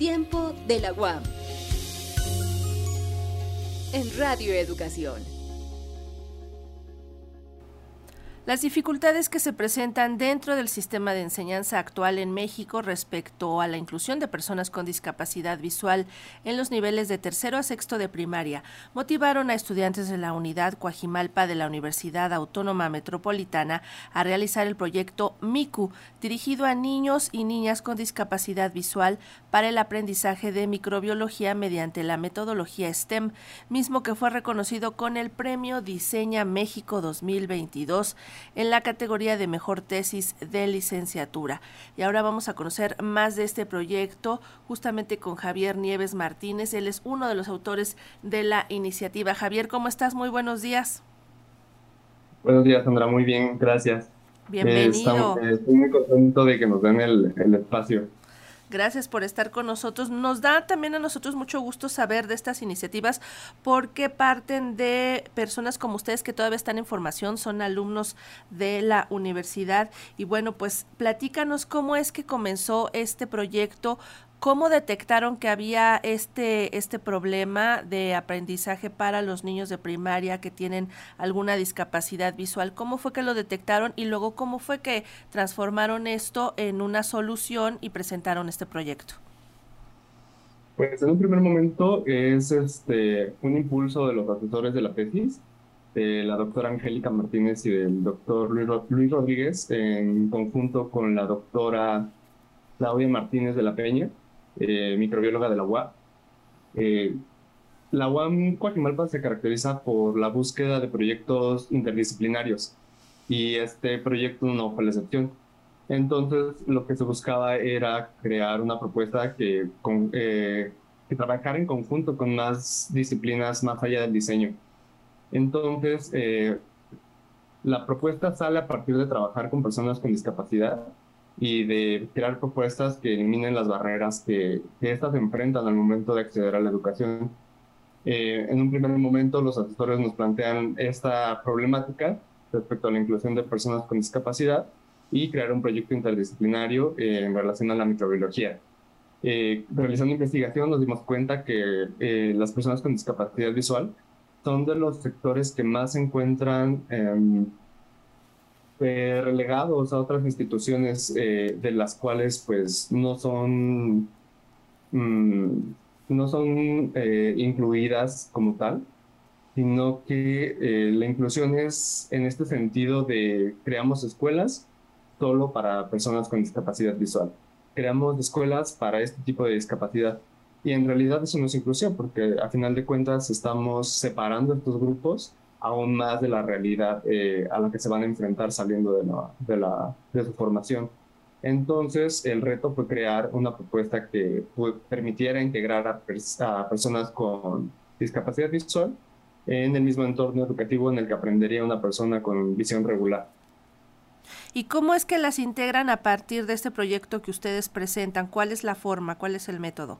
tiempo de la UAM. En Radio Educación. Las dificultades que se presentan dentro del sistema de enseñanza actual en México respecto a la inclusión de personas con discapacidad visual en los niveles de tercero a sexto de primaria motivaron a estudiantes de la unidad Coajimalpa de la Universidad Autónoma Metropolitana a realizar el proyecto MICU, dirigido a niños y niñas con discapacidad visual para el aprendizaje de microbiología mediante la metodología STEM, mismo que fue reconocido con el Premio Diseña México 2022 en la categoría de mejor tesis de licenciatura. Y ahora vamos a conocer más de este proyecto justamente con Javier Nieves Martínez. Él es uno de los autores de la iniciativa. Javier, ¿cómo estás? Muy buenos días. Buenos días, Sandra. Muy bien, gracias. Bienvenido. Eh, estoy muy contento de que nos den el, el espacio. Gracias por estar con nosotros. Nos da también a nosotros mucho gusto saber de estas iniciativas porque parten de personas como ustedes que todavía están en formación, son alumnos de la universidad. Y bueno, pues platícanos cómo es que comenzó este proyecto, ¿Cómo detectaron que había este, este problema de aprendizaje para los niños de primaria que tienen alguna discapacidad visual? ¿Cómo fue que lo detectaron y luego cómo fue que transformaron esto en una solución y presentaron este proyecto? Pues en un primer momento es este, un impulso de los asesores de la tesis, de la doctora Angélica Martínez y del doctor Luis Rodríguez, en conjunto con la doctora Claudia Martínez de la Peña eh, microbióloga de la UAM. Eh, la UAM Coajimalpa se caracteriza por la búsqueda de proyectos interdisciplinarios y este proyecto no fue la excepción. Entonces, lo que se buscaba era crear una propuesta que, con, eh, trabajara en conjunto con más disciplinas más allá del diseño. Entonces, la propuesta sale a partir de trabajar con personas con discapacidad y de crear propuestas que eliminen las barreras que, que éstas enfrentan al momento de acceder a la educación. Eh, en un primer momento, los asesores nos plantean esta problemática respecto a la inclusión de personas con discapacidad y crear un proyecto interdisciplinario eh, en relación a la microbiología. Eh, realizando investigación nos dimos cuenta que las personas con discapacidad visual son de los sectores que más se encuentran em, eh, relegados a otras instituciones eh, de las cuales pues no son, mm, no son eh, incluidas como tal, sino que la inclusión es en este sentido de creamos escuelas solo para personas con discapacidad visual. Creamos escuelas para este tipo de discapacidad. Y en realidad eso no es inclusión, porque a final de cuentas estamos separando estos grupos aún más de la realidad eh, a la que se van a enfrentar saliendo de, la, su formación. Entonces, el reto fue crear una propuesta que permitiera integrar a, personas con discapacidad visual en el mismo entorno educativo en el que aprendería una persona con visión regular. ¿Y cómo es que las integran a partir de este proyecto que ustedes presentan? ¿Cuál es la forma? ¿Cuál es el método?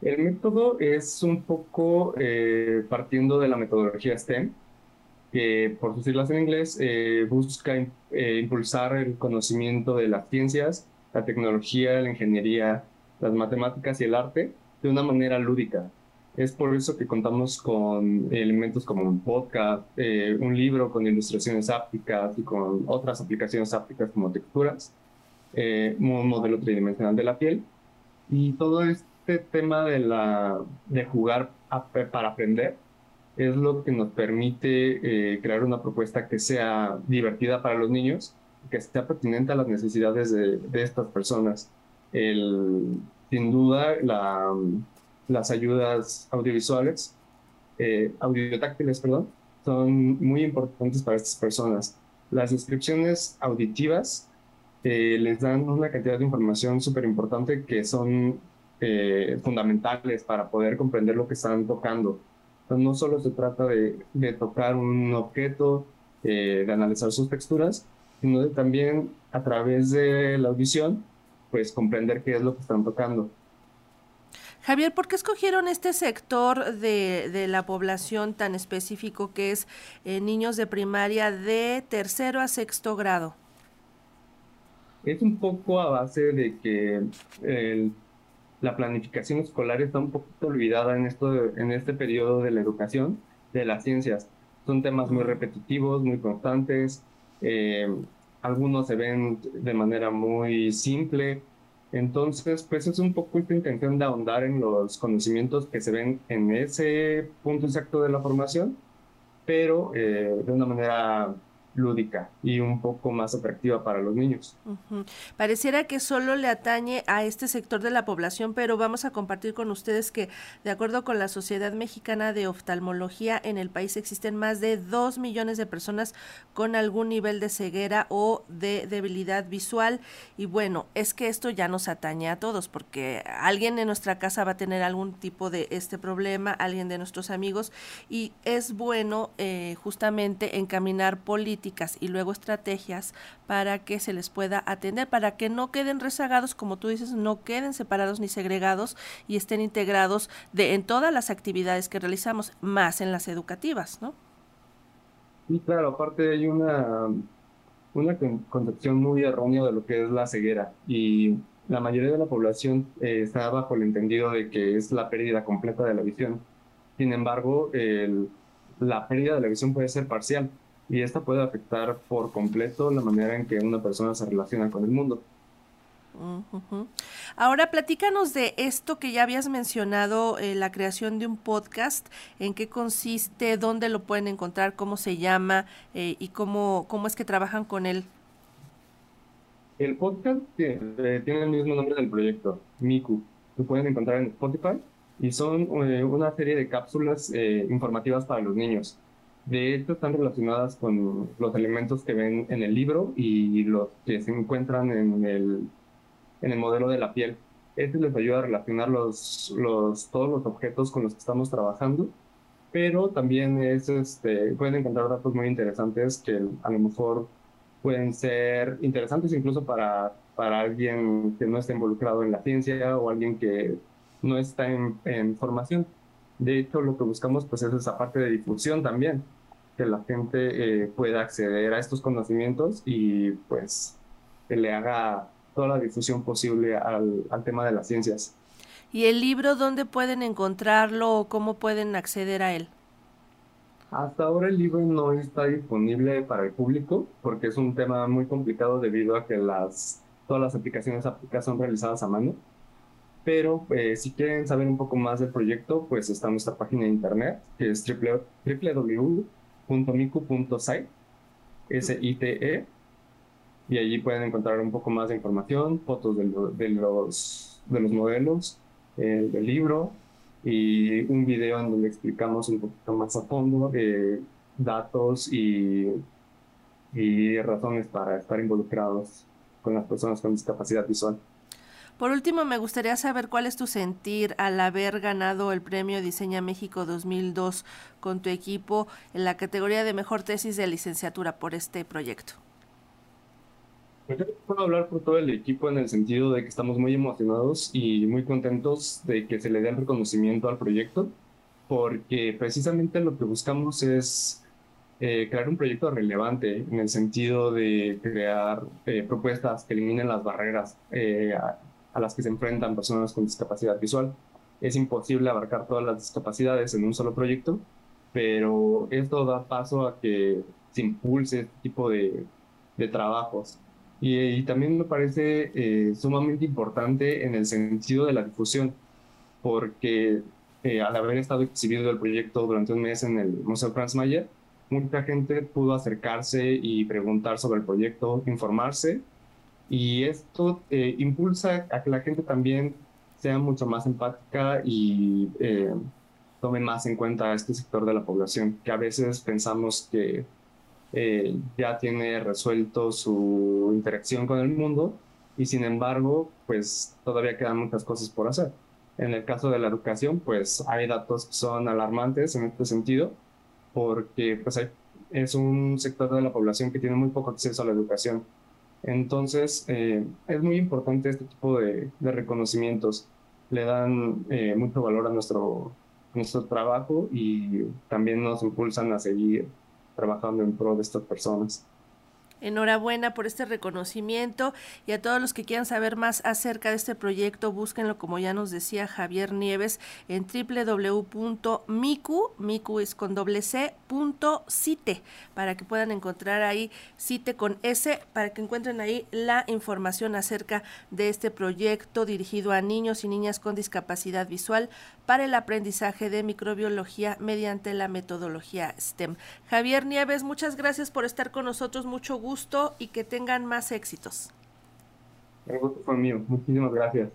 El método es un poco eh, partiendo de la metodología STEM, que por sus siglas en inglés eh, busca eh, impulsar el conocimiento de las ciencias, la tecnología, la ingeniería, las matemáticas y el arte de una manera lúdica. Es por eso que contamos con elementos como un podcast, un libro con ilustraciones ápticas y con otras aplicaciones ápticas como texturas, un modelo tridimensional de la piel. Y todo esto este tema de, la, de jugar para aprender es lo que nos permite eh, crear una propuesta que sea divertida para los niños, que sea pertinente a las necesidades de, de estas personas. El, sin duda, la, las ayudas audiovisuales, eh, audiotáctiles, perdón, son muy importantes para estas personas. Las descripciones auditivas eh, les dan una cantidad de información súper importante que son eh, fundamentales para poder comprender lo que están tocando. Entonces, no solo se trata de, de tocar un objeto, eh, de analizar sus texturas, sino de también a través de la audición, pues comprender qué es lo que están tocando. Javier, ¿por qué escogieron este sector de, de la población tan específico que es eh, niños de primaria de tercero a sexto grado? Es un poco a base de que el la planificación escolar está un poquito olvidada en, esto en este periodo de la educación de las ciencias. Son temas muy repetitivos, muy constantes, eh, algunos se ven de manera muy simple. Entonces, pues es un poco esta intención de ahondar en los conocimientos que se ven en ese punto exacto de la formación, pero eh, de una manera lúdica y un poco más atractiva para los niños. Pareciera que solo le atañe a este sector de la población, pero vamos a compartir con ustedes que, de acuerdo con la Sociedad Mexicana de Oftalmología, en el país existen más de dos millones de personas con algún nivel de ceguera o de debilidad visual. Y bueno, es que esto ya nos atañe a todos, porque alguien en nuestra casa va a tener algún tipo de este problema, alguien de nuestros amigos, y es bueno eh, justamente encaminar políticas y luego estrategias para que se les pueda atender, para que no queden rezagados, como tú dices, no queden separados ni segregados y estén integrados de, en todas las actividades que realizamos, más en las educativas, ¿no? Sí, claro, aparte hay una, una concepción muy errónea de lo que es la ceguera y la mayoría de la población eh, está bajo el entendido de que es la pérdida completa de la visión. Sin embargo, la pérdida de la visión puede ser parcial y esta puede afectar por completo la manera en que una persona se relaciona con el mundo. Ahora platícanos de esto que ya habías mencionado, eh, la creación de un podcast, en qué consiste, dónde lo pueden encontrar, cómo se llama eh, y cómo, cómo es que trabajan con él. El podcast eh, tiene el mismo nombre del proyecto, Miku. Lo pueden encontrar en Spotify y son una serie de cápsulas informativas para los niños. De hecho, están relacionadas con los elementos que ven en el libro y los que se encuentran en el, en el modelo de la piel. Este les ayuda a relacionar los, los, todos los objetos con los que estamos trabajando, pero también es, este, pueden encontrar datos muy interesantes que a lo mejor pueden ser interesantes incluso para, para alguien que no está involucrado en la ciencia o alguien que no está en, en formación. De hecho, lo que buscamos pues, es esa parte de difusión también que la gente eh, pueda acceder a estos conocimientos y pues que le haga toda la difusión posible al, al tema de las ciencias. ¿Y el libro dónde pueden encontrarlo o cómo pueden acceder a él? Hasta ahora el libro no está disponible para el público porque es un tema muy complicado debido a que las, todas las aplicaciones son realizadas a mano. Pero eh, si quieren saber un poco más del proyecto, pues está nuestra página de internet que es www .miku.site, S-I-T-E, y allí pueden encontrar un poco más de información, fotos de, los, de los modelos, eh, del libro y un video en donde explicamos un poquito más a fondo de datos y, y razones para estar involucrados con las personas con discapacidad visual. Por último, me gustaría saber cuál es tu sentir al haber ganado el premio Diseña México 2002 con tu equipo en la categoría de mejor tesis de licenciatura por este proyecto. Pues yo puedo hablar por todo el equipo en el sentido de que estamos muy emocionados y muy contentos de que se le dé el reconocimiento al proyecto, porque precisamente lo que buscamos es eh, crear un proyecto relevante en el sentido de crear eh, propuestas que eliminen las barreras eh, a las que se enfrentan personas con discapacidad visual. Es imposible abarcar todas las discapacidades en un solo proyecto, pero esto da paso a que se impulse este tipo de, de trabajos. Y, también me parece eh, sumamente importante en el sentido de la difusión, porque eh, al haber estado exhibido el proyecto durante un mes en el Museo Franz Mayer, mucha gente pudo acercarse y preguntar sobre el proyecto, informarse y esto eh, impulsa a que la gente también sea mucho más empática y eh, tome más en cuenta a este sector de la población, que a veces pensamos que eh, ya tiene resuelto su interacción con el mundo y sin embargo, pues todavía quedan muchas cosas por hacer. En el caso de la educación, pues hay datos que son alarmantes en este sentido, porque pues es un sector de la población que tiene muy poco acceso a la educación entonces, eh, es muy importante este tipo de, reconocimientos. Le dan eh, mucho valor a nuestro, nuestro trabajo y también nos impulsan a seguir trabajando en pro de estas personas. Enhorabuena por este reconocimiento y a todos los que quieran saber más acerca de este proyecto, búsquenlo como ya nos decía Javier Nieves en www.micu, micu es con doble c, punto cite, para que puedan encontrar ahí cite con S, para que encuentren ahí la información acerca de este proyecto dirigido a niños y niñas con discapacidad visual para el aprendizaje de microbiología mediante la metodología STEM. Javier Nieves, muchas gracias por estar con nosotros, mucho gusto y que tengan más éxitos. El gusto fue mío, muchísimas gracias.